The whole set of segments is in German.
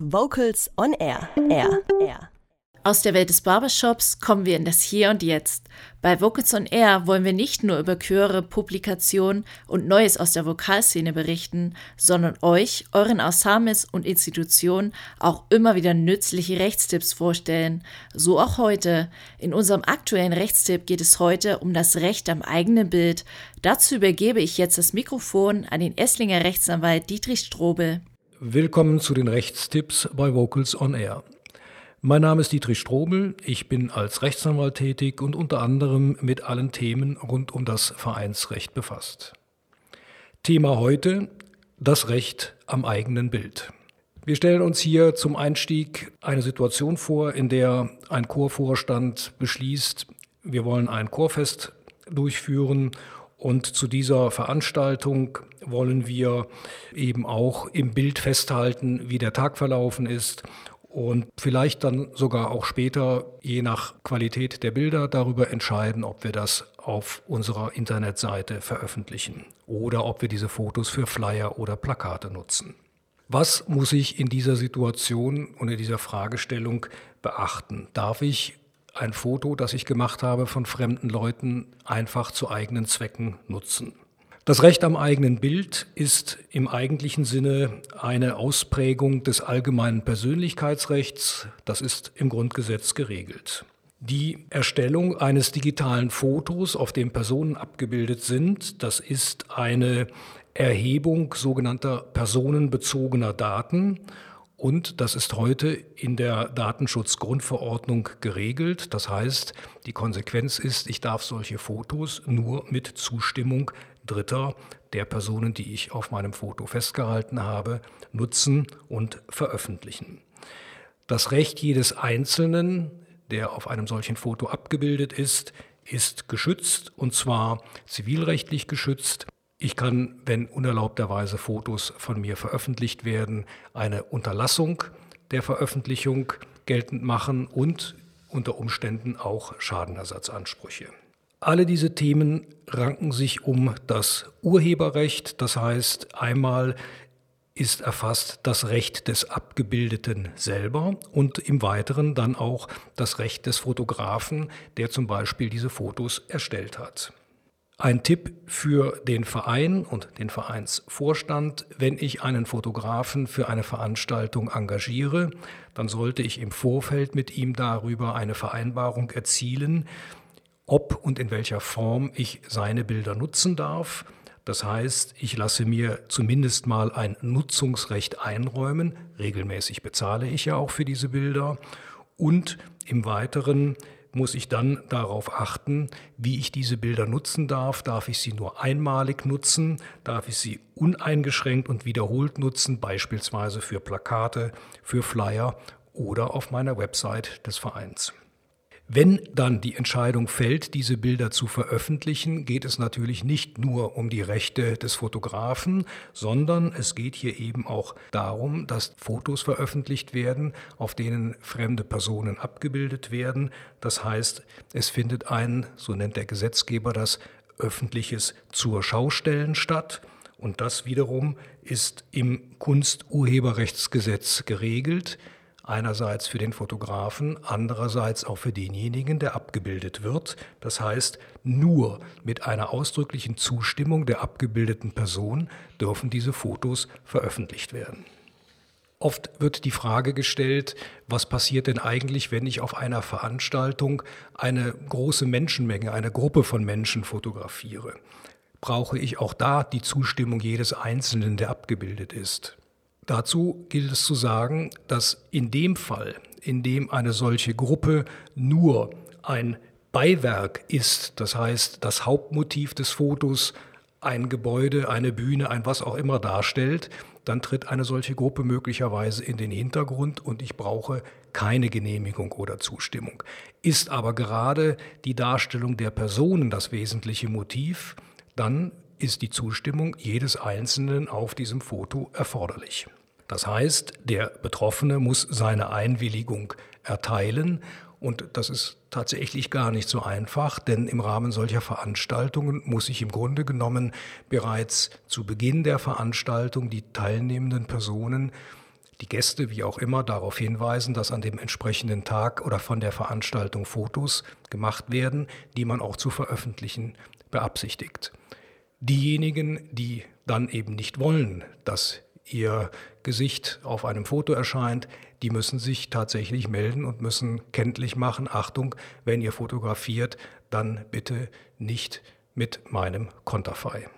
Vocals on Air. Air. Air. Aus der Welt des Barbershops kommen wir in das Hier und Jetzt. Bei Vocals on Air wollen wir nicht nur über Chöre, Publikationen und Neues aus der Vokalszene berichten, sondern euch, euren Ensembles und Institutionen auch immer wieder nützliche Rechtstipps vorstellen. So auch heute. In unserem aktuellen Rechtstipp geht es heute um das Recht am eigenen Bild. Dazu übergebe ich jetzt das Mikrofon an den Esslinger Rechtsanwalt Dietrich Strobel. Willkommen zu den Rechtstipps bei Vocals on Air. Mein Name ist Dietrich Strobel, ich bin als Rechtsanwalt tätig und unter anderem mit allen Themen rund um das Vereinsrecht befasst. Thema heute das Recht am eigenen Bild. Wir stellen uns hier zum Einstieg eine Situation vor, in der ein Chorvorstand beschließt, wir wollen ein Chorfest durchführen und zu dieser Veranstaltung wollen wir eben auch im Bild festhalten, wie der Tag verlaufen ist und vielleicht dann sogar auch später, je nach Qualität der Bilder, darüber entscheiden, ob wir das auf unserer Internetseite veröffentlichen oder ob wir diese Fotos für Flyer oder Plakate nutzen. Was muss ich in dieser Situation und in dieser Fragestellung beachten? Darf ich ein Foto, das ich gemacht habe von fremden Leuten, einfach zu eigenen Zwecken nutzen. Das Recht am eigenen Bild ist im eigentlichen Sinne eine Ausprägung des allgemeinen Persönlichkeitsrechts. Das ist im Grundgesetz geregelt. Die Erstellung eines digitalen Fotos, auf dem Personen abgebildet sind, das ist eine Erhebung sogenannter personenbezogener Daten und das ist heute in der Datenschutzgrundverordnung geregelt. Das heißt, die Konsequenz ist, ich darf solche Fotos nur mit Zustimmung Dritter der Personen, die ich auf meinem Foto festgehalten habe, nutzen und veröffentlichen. Das Recht jedes Einzelnen, der auf einem solchen Foto abgebildet ist, ist geschützt und zwar zivilrechtlich geschützt. Ich kann, wenn unerlaubterweise Fotos von mir veröffentlicht werden, eine Unterlassung der Veröffentlichung geltend machen und unter Umständen auch Schadenersatzansprüche. Alle diese Themen ranken sich um das Urheberrecht, das heißt einmal ist erfasst das Recht des Abgebildeten selber und im Weiteren dann auch das Recht des Fotografen, der zum Beispiel diese Fotos erstellt hat. Ein Tipp für den Verein und den Vereinsvorstand, wenn ich einen Fotografen für eine Veranstaltung engagiere, dann sollte ich im Vorfeld mit ihm darüber eine Vereinbarung erzielen, ob und in welcher Form ich seine Bilder nutzen darf. Das heißt, ich lasse mir zumindest mal ein Nutzungsrecht einräumen. Regelmäßig bezahle ich ja auch für diese Bilder. Und im Weiteren muss ich dann darauf achten, wie ich diese Bilder nutzen darf. Darf ich sie nur einmalig nutzen? Darf ich sie uneingeschränkt und wiederholt nutzen, beispielsweise für Plakate, für Flyer oder auf meiner Website des Vereins? Wenn dann die Entscheidung fällt, diese Bilder zu veröffentlichen, geht es natürlich nicht nur um die Rechte des Fotografen, sondern es geht hier eben auch darum, dass Fotos veröffentlicht werden, auf denen fremde Personen abgebildet werden. Das heißt, es findet ein, so nennt der Gesetzgeber das, öffentliches zur Schaustellen statt. Und das wiederum ist im Kunsturheberrechtsgesetz geregelt einerseits für den Fotografen, andererseits auch für denjenigen, der abgebildet wird. Das heißt, nur mit einer ausdrücklichen Zustimmung der abgebildeten Person dürfen diese Fotos veröffentlicht werden. Oft wird die Frage gestellt, was passiert denn eigentlich, wenn ich auf einer Veranstaltung eine große Menschenmenge, eine Gruppe von Menschen fotografiere? Brauche ich auch da die Zustimmung jedes Einzelnen, der abgebildet ist? Dazu gilt es zu sagen, dass in dem Fall, in dem eine solche Gruppe nur ein Beiwerk ist, das heißt das Hauptmotiv des Fotos ein Gebäude, eine Bühne, ein was auch immer darstellt, dann tritt eine solche Gruppe möglicherweise in den Hintergrund und ich brauche keine Genehmigung oder Zustimmung. Ist aber gerade die Darstellung der Personen das wesentliche Motiv, dann ist die Zustimmung jedes Einzelnen auf diesem Foto erforderlich. Das heißt, der Betroffene muss seine Einwilligung erteilen und das ist tatsächlich gar nicht so einfach, denn im Rahmen solcher Veranstaltungen muss ich im Grunde genommen bereits zu Beginn der Veranstaltung die teilnehmenden Personen die Gäste, wie auch immer, darauf hinweisen, dass an dem entsprechenden Tag oder von der Veranstaltung Fotos gemacht werden, die man auch zu veröffentlichen beabsichtigt. Diejenigen, die dann eben nicht wollen, dass ihr Gesicht auf einem Foto erscheint, die müssen sich tatsächlich melden und müssen kenntlich machen, Achtung, wenn ihr fotografiert, dann bitte nicht mit meinem Konterfei.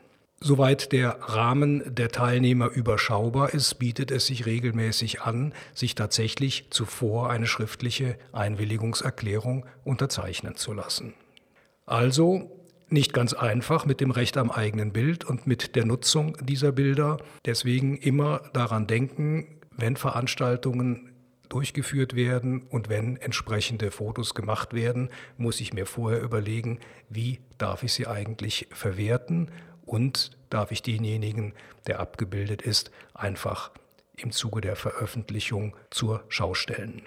Soweit der Rahmen der Teilnehmer überschaubar ist, bietet es sich regelmäßig an, sich tatsächlich zuvor eine schriftliche Einwilligungserklärung unterzeichnen zu lassen. Also nicht ganz einfach mit dem Recht am eigenen Bild und mit der Nutzung dieser Bilder. Deswegen immer daran denken, wenn Veranstaltungen durchgeführt werden und wenn entsprechende Fotos gemacht werden, muss ich mir vorher überlegen, wie darf ich sie eigentlich verwerten und darf ich denjenigen, der abgebildet ist, einfach im Zuge der Veröffentlichung zur Schau stellen.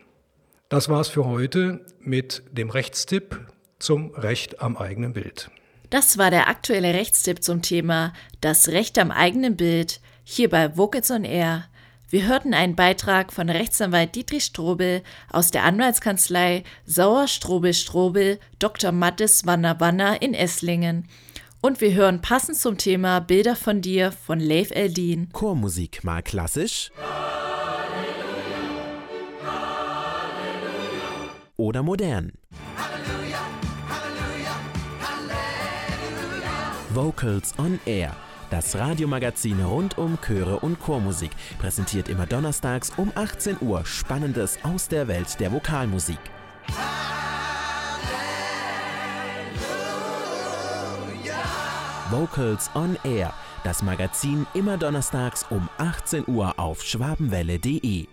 Das war's für heute mit dem Rechtstipp zum Recht am eigenen Bild. Das war der aktuelle Rechtstipp zum Thema Das Recht am eigenen Bild hier bei Vocals on Air. Wir hörten einen Beitrag von Rechtsanwalt Dietrich Strobel aus der Anwaltskanzlei Sauer Strobel Strobel Dr. Mattes Wanner Wanner in Esslingen. Und wir hören passend zum Thema Bilder von dir von Leif Eldin. Chormusik mal klassisch. Oder modern. Vocals on Air. Das Radiomagazin rund um Chöre und Chormusik präsentiert immer donnerstags um 18 Uhr Spannendes aus der Welt der Vokalmusik. Vocals on Air, das Magazin immer donnerstags um 18 Uhr auf schwabenwelle.de.